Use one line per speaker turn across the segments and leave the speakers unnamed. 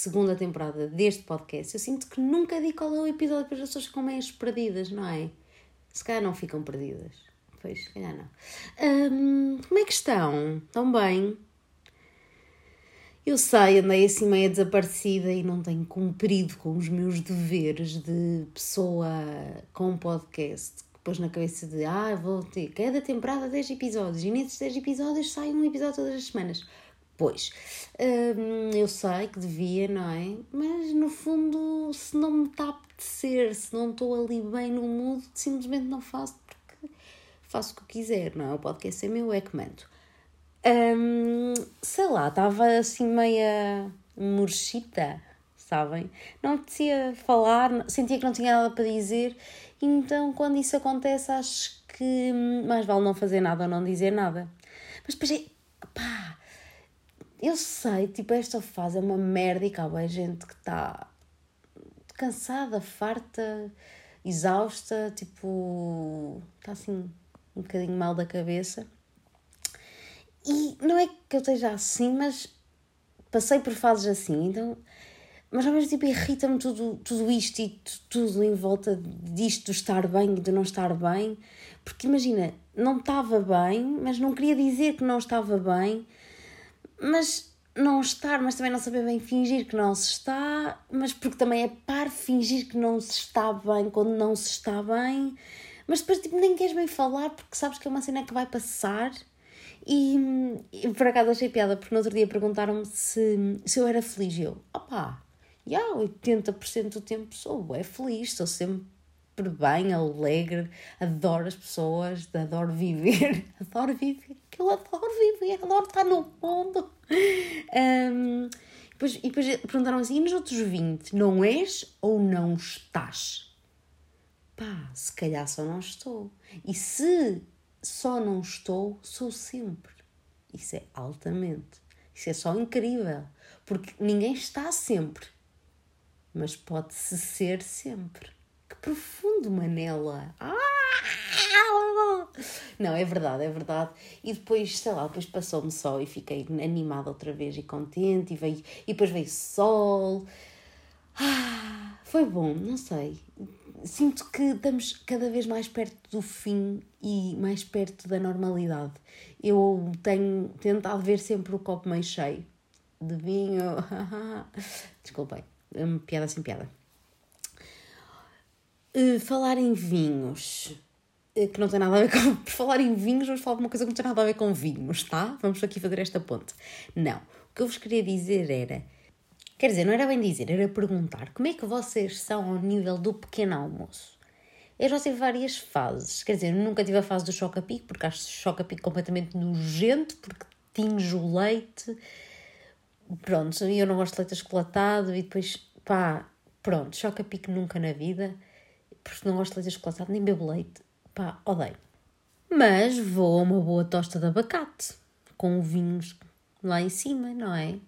segunda temporada deste podcast. Eu sinto que nunca digo qual é o episódio para as pessoas ficam meio perdidas, não é? Se calhar não ficam perdidas. Pois, se calhar não. Hum, como é que estão? Estão bem? Eu sei, andei assim meio desaparecida e não tenho cumprido com os meus deveres de pessoa com podcast depois na cabeça de ah, vou ter cada temporada 10 episódios e nesses 10 episódios sai um episódio todas as semanas. Pois, hum, eu sei que devia, não é? Mas no fundo, se não me está a apetecer, se não estou ali bem no mood, simplesmente não faço porque faço o que quiser, não é? O podcast é meu, é que mando. Hum, sei lá, estava assim meia murchita, sabem? Não apetecia falar, sentia que não tinha nada para dizer então, quando isso acontece, acho que mais vale não fazer nada ou não dizer nada. Mas depois é. pá! Eu sei, tipo, esta fase é uma merda e cá há gente que está cansada, farta, exausta, tipo. está assim um bocadinho mal da cabeça. E não é que eu esteja assim, mas passei por fases assim, então mas ao mesmo tempo irrita-me tudo, tudo isto e tudo em volta disto, do estar bem e do não estar bem. Porque imagina, não estava bem, mas não queria dizer que não estava bem, mas não estar, mas também não saber bem fingir que não se está, mas porque também é par fingir que não se está bem quando não se está bem, mas depois tipo, nem queres bem falar porque sabes que é uma cena que vai passar. E, e por acaso achei piada, porque no outro dia perguntaram-me se, se eu era feliz. E eu, opá, há 80% do tempo sou é feliz, sou sempre bem, alegre, adoro as pessoas, adoro viver, adoro viver, que eu adoro viver, adoro estar no mundo. Um, depois, e depois perguntaram assim: e nos outros 20, não és ou não estás? Pá, se calhar só não estou. E se só não estou, sou sempre. Isso é altamente. Isso é só incrível. Porque ninguém está sempre mas pode-se ser sempre. Profundo, Manela! Ah! Não, é verdade, é verdade. E depois, sei lá, depois passou-me sol e fiquei animada outra vez e contente, e, veio, e depois veio sol. Ah, foi bom, não sei. Sinto que estamos cada vez mais perto do fim e mais perto da normalidade. Eu tenho tentado ver sempre o copo meio cheio de vinho. Desculpem. É piada sem piada. Uh, falar em vinhos, uh, que não tem nada a ver com. Por falar em vinhos, vamos falar de uma coisa que não tem nada a ver com vinhos, tá? Vamos aqui fazer esta ponte. Não. O que eu vos queria dizer era. Quer dizer, não era bem dizer, era perguntar como é que vocês são ao nível do pequeno almoço. Eu já tive várias fases. Quer dizer, nunca tive a fase do choca-pico, porque acho choca-pico completamente nojento, porque tinge o leite pronto, eu não gosto de leite achocolatado e depois, pá, pronto, choca pique nunca na vida, porque não gosto de leite achocolatado, nem bebo leite, pá, odeio. Mas vou a uma boa tosta de abacate, com vinhos lá em cima, não é?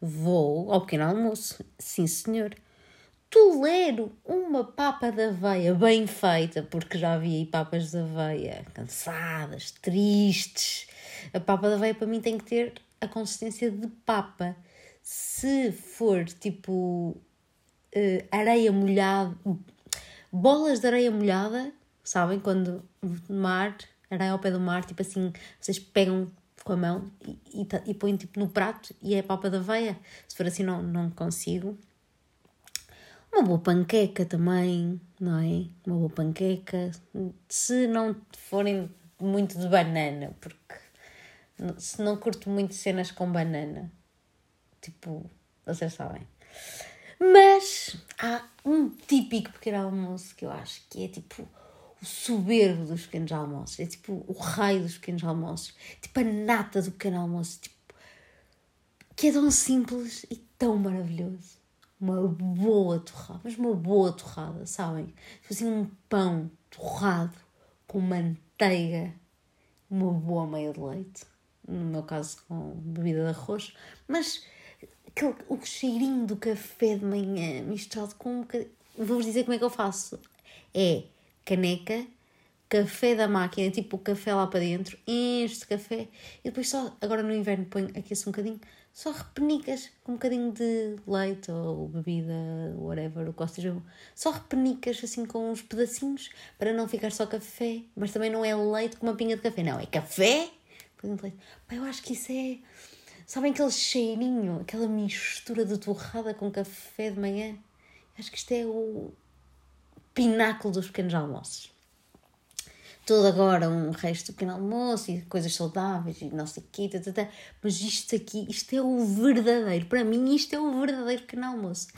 Vou ao pequeno almoço, sim senhor. Tolero uma papa de aveia bem feita, porque já vi aí papas de aveia cansadas, tristes. A papa de aveia para mim tem que ter a consistência de papa. Se for tipo uh, areia molhada, bolas de areia molhada, sabem? Quando mar, areia ao pé do mar, tipo assim, vocês pegam com a mão e, e, e põem tipo no prato e é papa da aveia. Se for assim, não, não consigo. Uma boa panqueca também, não é? Uma boa panqueca. Se não forem muito de banana, porque se não curto muito cenas com banana. Tipo, vocês sabem. Mas há um típico pequeno almoço que eu acho que é tipo o soberbo dos pequenos almoços. É tipo o raio dos pequenos almoços. Tipo a nata do pequeno almoço. Tipo, que é tão simples e tão maravilhoso. Uma boa torrada, mas uma boa torrada, sabem? Tipo assim, um pão torrado com manteiga, uma boa meia de leite no meu caso com bebida de arroz, mas aquele, o cheirinho do café de manhã misturado com um bocadinho. Vou-vos dizer como é que eu faço. É caneca, café da máquina, tipo o café lá para dentro, de café e depois só, agora no inverno ponho, aqueço um bocadinho, só repenicas com um bocadinho de leite ou bebida, whatever, o que seja. Só repenicas assim com uns pedacinhos para não ficar só café, mas também não é leite com uma pinga de café, não, é café. Pá, eu acho que isso é. Sabem aquele cheirinho, aquela mistura de torrada com café de manhã? Acho que isto é o pináculo dos pequenos almoços todo agora um resto do pequeno almoço e coisas saudáveis e não sei o quê, tá, tá, tá. mas isto aqui, isto é o verdadeiro, para mim isto é o verdadeiro pequeno almoço.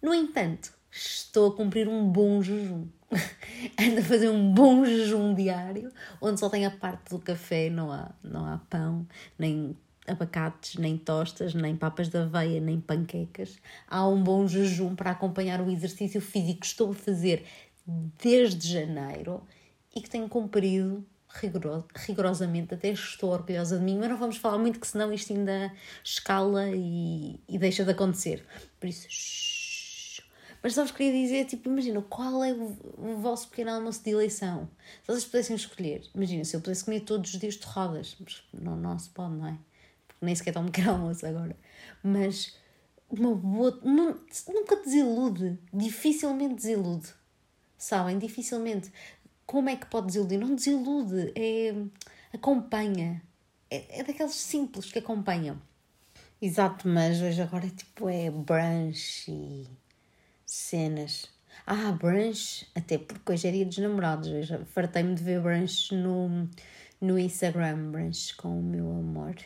No entanto, estou a cumprir um bom jejum. Ando a fazer um bom jejum diário, onde só tem a parte do café, não há, não há pão, nem abacates, nem tostas, nem papas de aveia, nem panquecas. Há um bom jejum para acompanhar o exercício físico que estou a fazer desde janeiro e que tenho cumprido rigorosamente, até estou orgulhosa de mim, mas não vamos falar muito que senão isto ainda escala e, e deixa de acontecer. Por isso, shh. mas só vos queria dizer, tipo, imagina, qual é o, o, vosso pequeno almoço de eleição? Se vocês pudessem escolher, imagina, se eu pudesse comer todos os dias torradas, mas não, não se pode, não é? Nem sequer um pequeno almoço agora. Mas uma boa. Nunca desilude, dificilmente desilude. Sabem? Dificilmente como é que pode desiludir? Não desilude, é, acompanha. É, é daqueles simples que acompanham. Exato, mas hoje agora tipo é brunch e cenas. Ah, brunch, até porque hoje é dia dos namorados. Fartei-me de ver brunch no, no Instagram, brunch com o meu amor.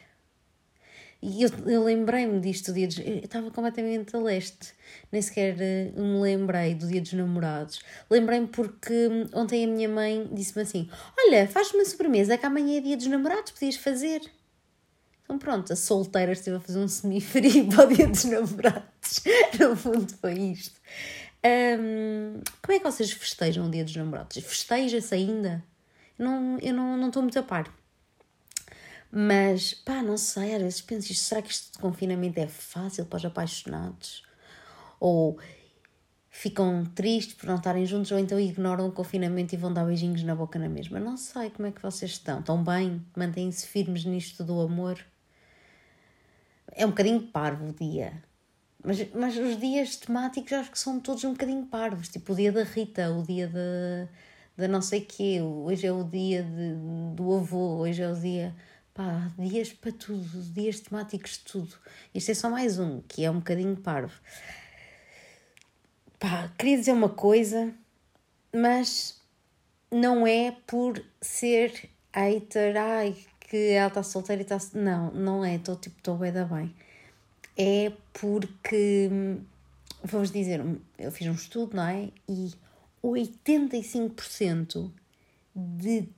E eu, eu lembrei-me disto, dia dos, eu estava completamente a leste, nem sequer uh, me lembrei do dia dos namorados. Lembrei-me porque hum, ontem a minha mãe disse-me assim: Olha, faz-me uma sobremesa que amanhã é dia dos namorados, podias fazer. Então pronto, a solteira esteve a fazer um semifrio para o dia dos namorados. no fundo foi isto. Um, como é que vocês festejam o dia dos namorados? Festeja-se ainda? Não, eu não estou muito a par. Mas, pá, não sei, às vezes penso isto, será que isto de confinamento é fácil para os apaixonados? Ou ficam tristes por não estarem juntos, ou então ignoram o confinamento e vão dar beijinhos na boca na mesma. Não sei como é que vocês estão. Estão bem? Mantêm-se firmes nisto do amor? É um bocadinho parvo o dia. Mas, mas os dias temáticos acho que são todos um bocadinho parvos. Tipo o dia da Rita, o dia da, da não sei quê. Hoje é o dia de, do avô, hoje é o dia Pá, dias para tudo, dias temáticos de tudo. Este é só mais um, que é um bocadinho parvo. Pá, queria dizer uma coisa, mas não é por ser hater, ai, que ela está solteira e está. Não, não é, estou tipo, estou bem da bem. É porque, vamos dizer, eu fiz um estudo, não é? E 85% de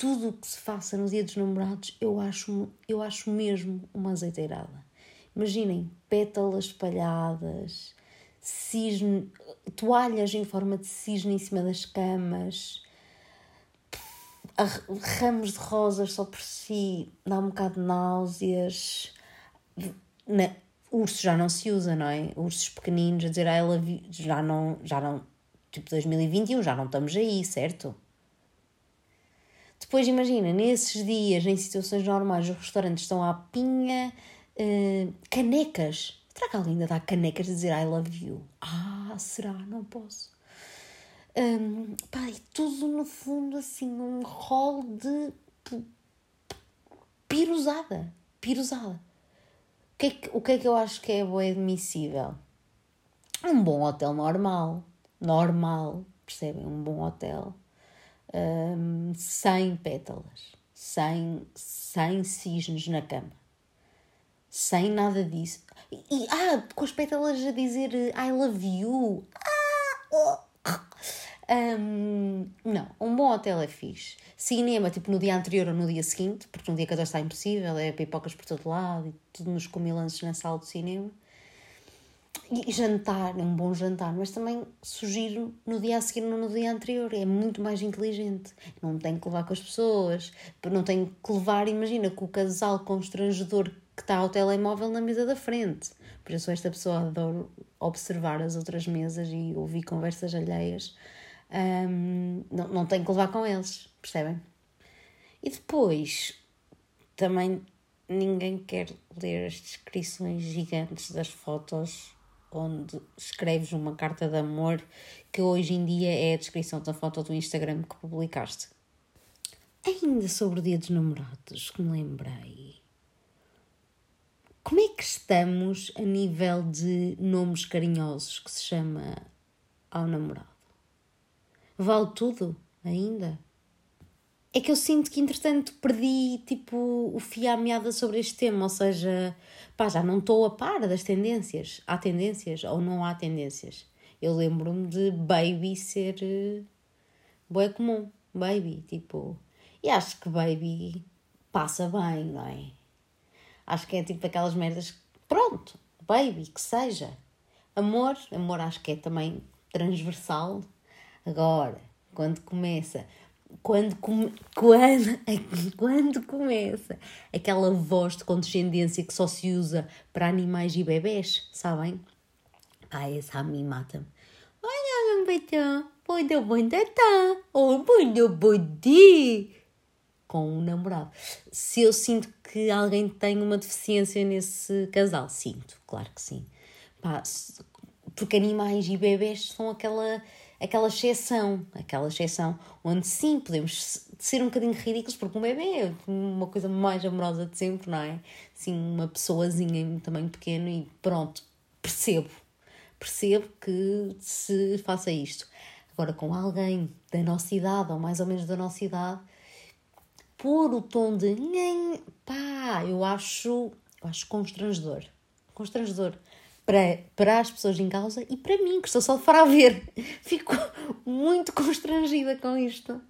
tudo o que se faça no dia dos namorados, eu acho, eu acho mesmo uma azeiteirada. Imaginem, pétalas espalhadas, cisne, toalhas em forma de cisne em cima das camas, ramos de rosas só por si, dá um bocado de náuseas. Na, urso já não se usa, não é? Ursos pequeninos a dizer ah, ela já não, já não, tipo 2021, já não estamos aí, certo? Depois imagina, nesses dias, em situações normais, os restaurantes estão à pinha, uh, canecas. Será que alguém ainda dá canecas de dizer I love you? Ah, será? Não posso. Um, pá, e tudo no fundo assim, um rol de pirosada. Pirosada. O que, é que, o que é que eu acho que é bem admissível? Um bom hotel normal. Normal, percebem? Um bom hotel um, sem pétalas, sem, sem cisnes na cama, sem nada disso. E, e ah, com as pétalas a dizer I love you. Ah, oh. Um, não, um bom hotel é fixe. Cinema, tipo no dia anterior ou no dia seguinte, porque no dia 14 está impossível, é pipocas por todo lado e tudo nos comilances na sala de cinema e jantar, um bom jantar, mas também sugiro no dia a seguir, no dia anterior. É muito mais inteligente. Não tem que levar com as pessoas, não tem que levar, imagina, com o casal constrangedor que está ao telemóvel na mesa da frente. Por isso, esta pessoa adora observar as outras mesas e ouvir conversas alheias. Um, não, não tem que levar com eles, percebem? E depois, também ninguém quer ler as descrições gigantes das fotos onde escreves uma carta de amor que hoje em dia é a descrição da foto do Instagram que publicaste. Ainda sobre o dia dos namorados, que me lembrei. Como é que estamos a nível de nomes carinhosos que se chama ao namorado? Vale tudo ainda? É que eu sinto que, entretanto, perdi tipo o fio à meada sobre este tema, ou seja, pá, já não estou a par das tendências. Há tendências ou não há tendências? Eu lembro-me de baby ser uh, bué comum, baby, tipo. E acho que baby passa bem, não é? Acho que é tipo aquelas merdas. Pronto, baby, que seja. Amor, amor acho que é também transversal. Agora, quando começa quando, come, quando, quando começa aquela voz de condescendência que só se usa para animais e bebés, sabem? Ah, essa a mim mata-me. Olha, beijão, muito bom tá, muito bom dia, com um namorado. Se eu sinto que alguém tem uma deficiência nesse casal, sinto, claro que sim. Pá, porque animais e bebés são aquela aquela exceção, aquela exceção onde sim podemos ser um bocadinho ridículos, porque um bebê é uma coisa mais amorosa de sempre, não é? Sim, uma pessoazinha tamanho pequeno e pronto, percebo, percebo que se faça isto. Agora, com alguém da nossa idade, ou mais ou menos da nossa idade, pôr o tom de pá, eu acho, eu acho constrangedor. Constrangedor para, para as pessoas em causa e para mim, que estou só fora a ver. Fico muito constrangida com isto.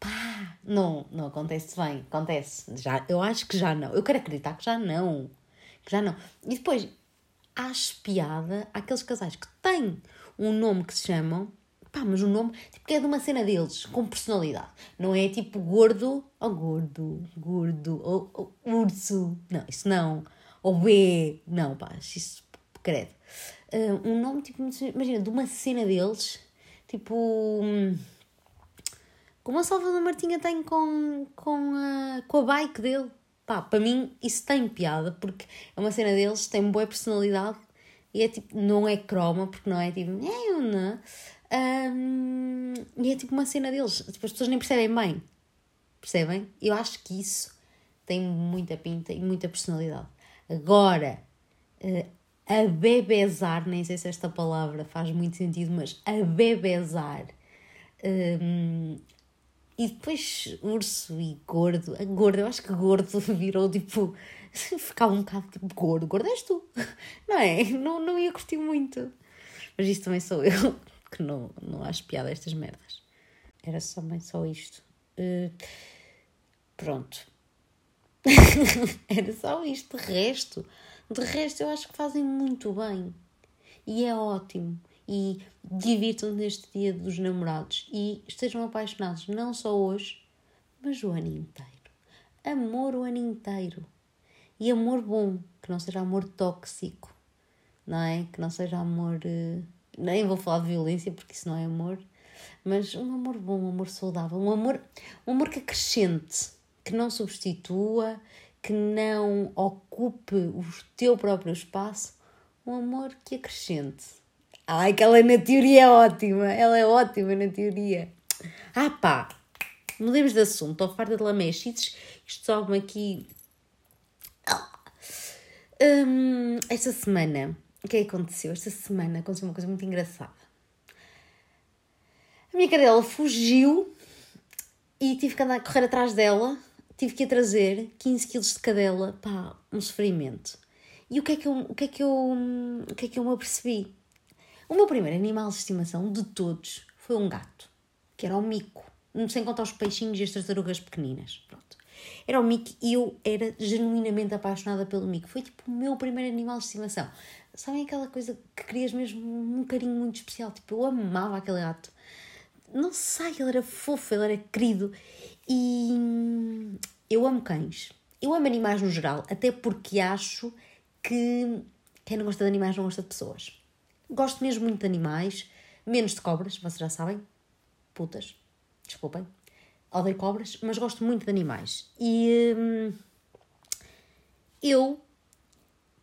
Pá, não, não acontece bem, acontece. Já, eu acho que já não. Eu quero acreditar que já não. Que já não. E depois, acho piada aqueles casais que têm um nome que se chamam Pá, mas o nome tipo, é de uma cena deles, com personalidade. Não é tipo gordo, ou oh, gordo, gordo, ou urso. Não, isso não. Ou B. Não, pá, isso credo. Uh, um nome, tipo, imagina, de uma cena deles, tipo. Como a Salvador Martinha tem com, com, a, com a bike dele. Pá, para mim isso tem piada, porque é uma cena deles, tem boa personalidade e é tipo, não é croma, porque não é tipo, é, não. Um, e é tipo uma cena deles, tipo, as pessoas nem percebem bem. Percebem? Eu acho que isso tem muita pinta e muita personalidade. Agora, uh, a bebezar, nem sei se esta palavra faz muito sentido, mas a bebezar. Um, e depois urso e gordo. A gordo, eu acho que gordo virou tipo. Ficava um bocado tipo gordo. Gordo és tu, não é? Não, não ia curtir muito. Mas isso também sou eu que não, não acho piada estas merdas. Era também só isto. Uh, pronto. Era só isto. De resto, de resto, eu acho que fazem muito bem. E é ótimo. E divirtam-se neste dia dos namorados. E estejam apaixonados não só hoje, mas o ano inteiro. Amor o ano inteiro. E amor bom, que não seja amor tóxico, não é? Que não seja amor. Uh, nem vou falar de violência porque isso não é amor, mas um amor bom, um amor saudável, um amor, um amor que acrescente, que não substitua, que não ocupe o teu próprio espaço, um amor que acrescente. Ai, que ela na teoria é ótima, ela é ótima na teoria. Ah pá, mudemos de assunto, estou farta de lamechites, isto sobe-me aqui. Hum, esta semana o que é que aconteceu? Esta semana aconteceu uma coisa muito engraçada. A minha cadela fugiu e tive que andar a correr atrás dela. Tive que a trazer 15 quilos de cadela. Pá, um sofrimento. E o que é que eu, o que é que eu, o que é que eu me apercebi? O meu primeiro animal de estimação de todos foi um gato, que era o mico. Sem contar os peixinhos e as tartarugas pequeninas. Pronto. Era o Mico e eu era genuinamente apaixonada pelo Mico. Foi tipo o meu primeiro animal de estimação. Sabem aquela coisa que querias mesmo um carinho muito especial? Tipo, eu amava aquele gato. Não sei, ele era fofo, ele era querido. E eu amo cães. Eu amo animais no geral, até porque acho que quem não gosta de animais não gosta de pessoas. Gosto mesmo muito de animais, menos de cobras, vocês já sabem. Putas, desculpem. odeio cobras, mas gosto muito de animais. E hum, eu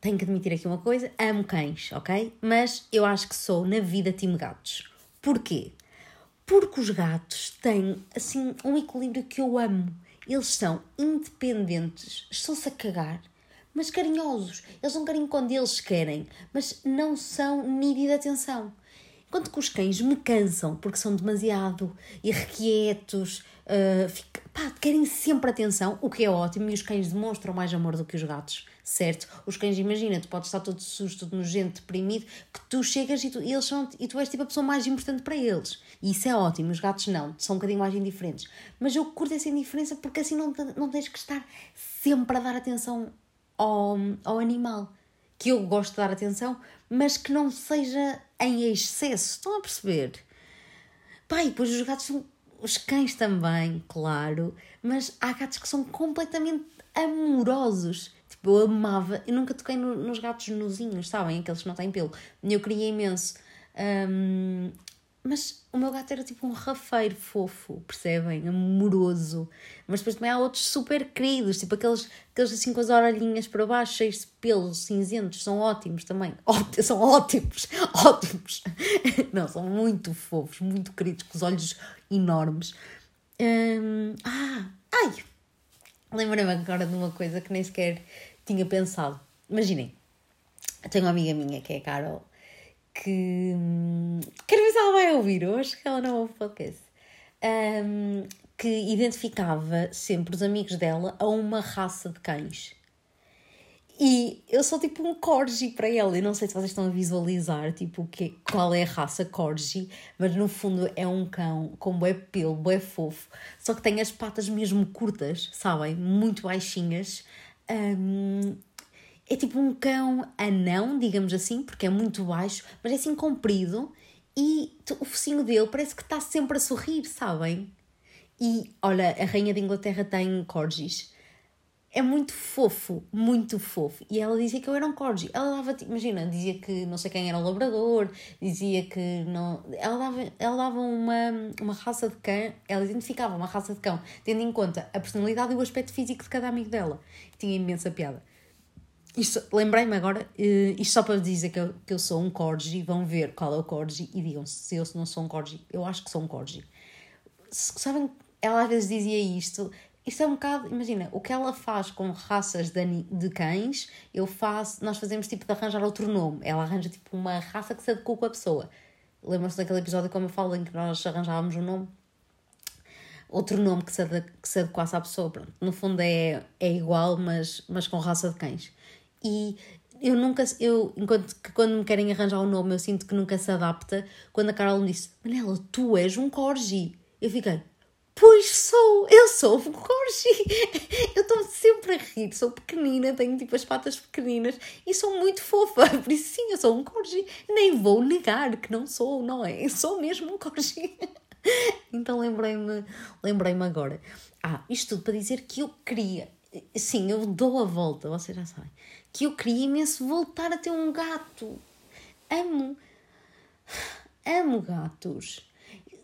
tenho que admitir aqui uma coisa: amo cães, ok? Mas eu acho que sou na vida time gatos. Porquê? Porque os gatos têm, assim, um equilíbrio que eu amo. Eles são independentes, estão-se a cagar, mas carinhosos. Eles dão carinho quando eles querem, mas não são nível de atenção. Enquanto que os cães me cansam porque são demasiado irrequietos, uh, fica, pá, querem sempre atenção, o que é ótimo, e os cães demonstram mais amor do que os gatos, certo? Os cães, imagina, tu podes estar todo susto, todo nojento, deprimido, que tu chegas e tu, eles são, e tu és tipo a pessoa mais importante para eles. E isso é ótimo, os gatos não, são um bocadinho mais indiferentes. Mas eu curto essa indiferença porque assim não, não tens que estar sempre a dar atenção ao, ao animal. Que eu gosto de dar atenção, mas que não seja em excesso. Estão a perceber? Pai, depois os gatos são. Os cães também, claro, mas há gatos que são completamente amorosos. Tipo, eu amava, eu nunca toquei no, nos gatos nozinhos, sabem? Aqueles que não têm pelo. Eu queria imenso. Um, mas o meu gato era tipo um rafeiro fofo, percebem? Amoroso. Mas depois também há outros super queridos, tipo aqueles, aqueles assim com as orelhinhas para baixo, cheios de pelos cinzentos, são ótimos também. Ó, são ótimos, ótimos. Não, são muito fofos, muito queridos, com os olhos enormes. Hum, ah, ai! Lembrei-me agora de uma coisa que nem sequer tinha pensado. Imaginem, eu tenho uma amiga minha que é a Carol que. Quero ver se ela vai ouvir hoje, que ela não ouve podcast. Um, que identificava sempre os amigos dela a uma raça de cães. E eu sou tipo um corgi para ela. Eu não sei se vocês estão a visualizar tipo, que, qual é a raça corgi, mas no fundo é um cão com bué pelo, bué fofo, só que tem as patas mesmo curtas, sabem? Muito baixinhas. Um, é tipo um cão anão, digamos assim, porque é muito baixo, mas é assim comprido e o focinho dele parece que está sempre a sorrir, sabem? E olha, a rainha de Inglaterra tem corgis. É muito fofo, muito fofo. E ela dizia que eu era um corgi. Ela dava, imagina, dizia que não sei quem era o labrador, dizia que não. Ela dava, ela dava uma, uma raça de cão, ela identificava uma raça de cão, tendo em conta a personalidade e o aspecto físico de cada amigo dela. Tinha imensa piada. Lembrei-me agora, uh, isto só para dizer que eu, que eu sou um corgi, vão ver qual é o corgi e digam se eu não sou um corgi. Eu acho que sou um corgi. Sabem, ela às vezes dizia isto, isto é um bocado, imagina, o que ela faz com raças de, de cães, eu faço, nós fazemos tipo de arranjar outro nome. Ela arranja tipo uma raça que se adequa com a pessoa. Lembram-se daquele episódio como eu falo em que nós arranjávamos um nome? Outro nome que se, que se adequasse à pessoa. Pronto. No fundo é, é igual, mas, mas com raça de cães. E eu nunca, eu, enquanto que quando me querem arranjar um nome, eu sinto que nunca se adapta. Quando a Carol me disse, Manela, tu és um corgi. Eu fiquei, pois sou, eu sou um corgi. Eu estou sempre a rir, sou pequenina, tenho tipo as patas pequeninas e sou muito fofa. Por isso, sim, eu sou um corgi. Nem vou negar que não sou, não é? Sou mesmo um corgi. Então lembrei-me lembrei agora. Ah, isto tudo para dizer que eu queria. Sim, eu dou a volta, vocês já sabem que eu queria imenso voltar a ter um gato. Amo. Amo gatos.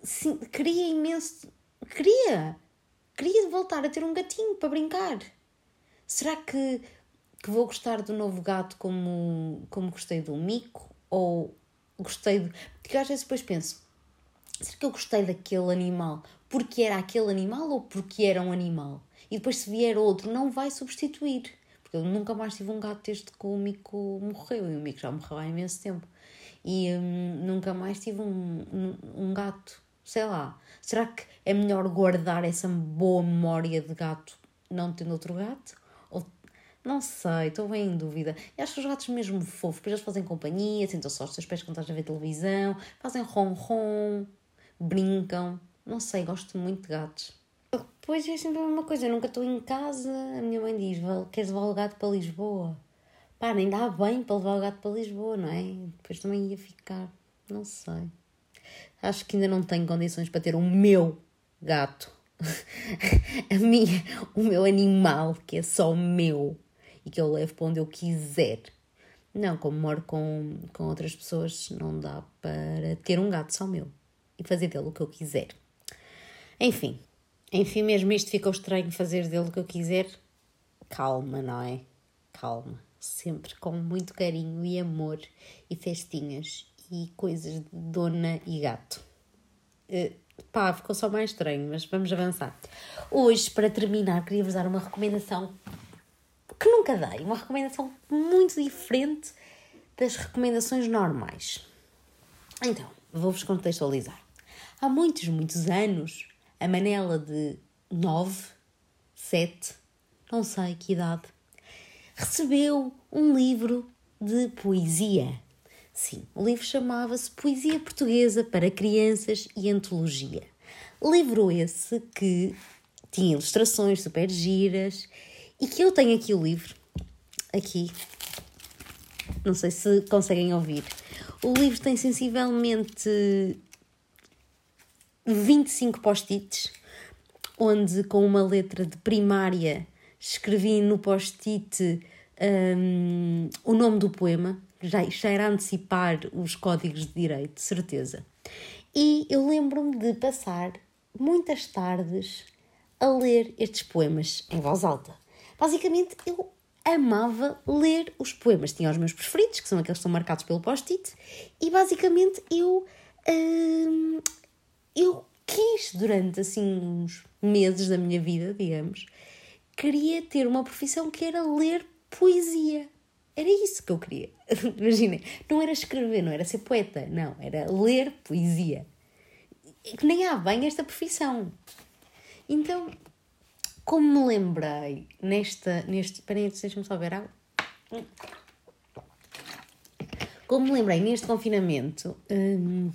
Sim, queria imenso. Queria. Queria voltar a ter um gatinho para brincar. Será que, que vou gostar do novo gato como, como gostei do mico? Ou gostei de. Porque às vezes depois penso: será que eu gostei daquele animal porque era aquele animal ou porque era um animal? E depois, se vier outro, não vai substituir. Porque eu nunca mais tive um gato desde que o Mico morreu. E o Mico já morreu há imenso tempo. E hum, nunca mais tive um, um, um gato. Sei lá. Será que é melhor guardar essa boa memória de gato não tendo outro gato? Ou não sei, estou bem em dúvida. E acho que os gatos mesmo fofos, depois eles fazem companhia, sentam só os teus pés quando estás a ver televisão, fazem ron-ron, brincam. Não sei, gosto muito de gatos. Pois é sempre a mesma coisa, eu nunca estou em casa, a minha mãe diz, queres levar o gato para Lisboa? Pá, nem dá bem para levar o gato para Lisboa, não é? Depois também ia ficar, não sei. Acho que ainda não tenho condições para ter o meu gato. a minha, o meu animal, que é só meu e que eu levo para onde eu quiser. Não, como moro com, com outras pessoas, não dá para ter um gato só meu e fazer dele o que eu quiser. Enfim, enfim, mesmo isto ficou estranho fazer dele o que eu quiser. Calma, não é? Calma. Sempre com muito carinho e amor e festinhas e coisas de dona e gato. Uh, pá, ficou só mais estranho, mas vamos avançar. Hoje, para terminar, queria-vos dar uma recomendação que nunca dei, uma recomendação muito diferente das recomendações normais. Então, vou-vos contextualizar. Há muitos, muitos anos, a Manela de 9, 7, não sei que idade, recebeu um livro de poesia. Sim, o livro chamava-se Poesia Portuguesa para Crianças e Antologia. Livro esse que tinha ilustrações super giras e que eu tenho aqui o livro, aqui, não sei se conseguem ouvir. O livro tem sensivelmente 25 post-its, onde com uma letra de primária escrevi no post-it um, o nome do poema, já, já era antecipar os códigos de direito, certeza. E eu lembro-me de passar muitas tardes a ler estes poemas em voz alta. Basicamente, eu amava ler os poemas. Tinha os meus preferidos, que são aqueles que são marcados pelo post-it, e basicamente eu hum, eu quis, durante assim uns meses da minha vida, digamos, queria ter uma profissão que era ler poesia. Isso que eu queria. Imaginem, não era escrever, não era ser poeta, não, era ler poesia. Que nem há bem esta profissão. Então, como me lembrei nesta, neste. Peraí, deixa-me só ver água. Como me lembrei neste confinamento hum,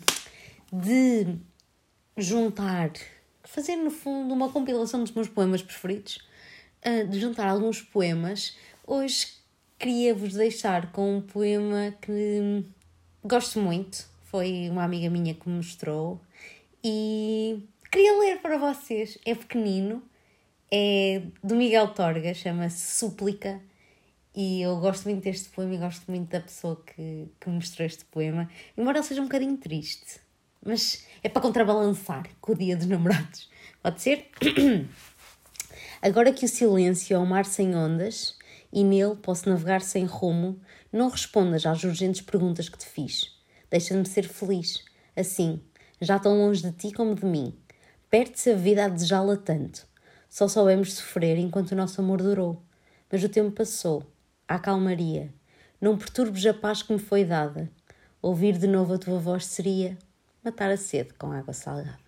de juntar, fazer no fundo uma compilação dos meus poemas preferidos, uh, de juntar alguns poemas. Hoje queria-vos deixar com um poema que gosto muito, foi uma amiga minha que me mostrou e queria ler para vocês. É pequenino, é do Miguel Torga, chama-se Súplica. E eu gosto muito deste poema e gosto muito da pessoa que, que mostrou este poema, embora ele seja um bocadinho triste mas é para contrabalançar com o dia dos namorados. Pode ser? Agora que o silêncio é um mar sem ondas e nele posso navegar sem rumo, não respondas às urgentes perguntas que te fiz. Deixa-me ser feliz. Assim, já tão longe de ti como de mim. Perde-se a vida a desejá-la tanto. Só soubemos sofrer enquanto o nosso amor durou. Mas o tempo passou. Há calmaria. Não perturbes a paz que me foi dada. Ouvir de novo a tua voz seria matar a sede com água salgada.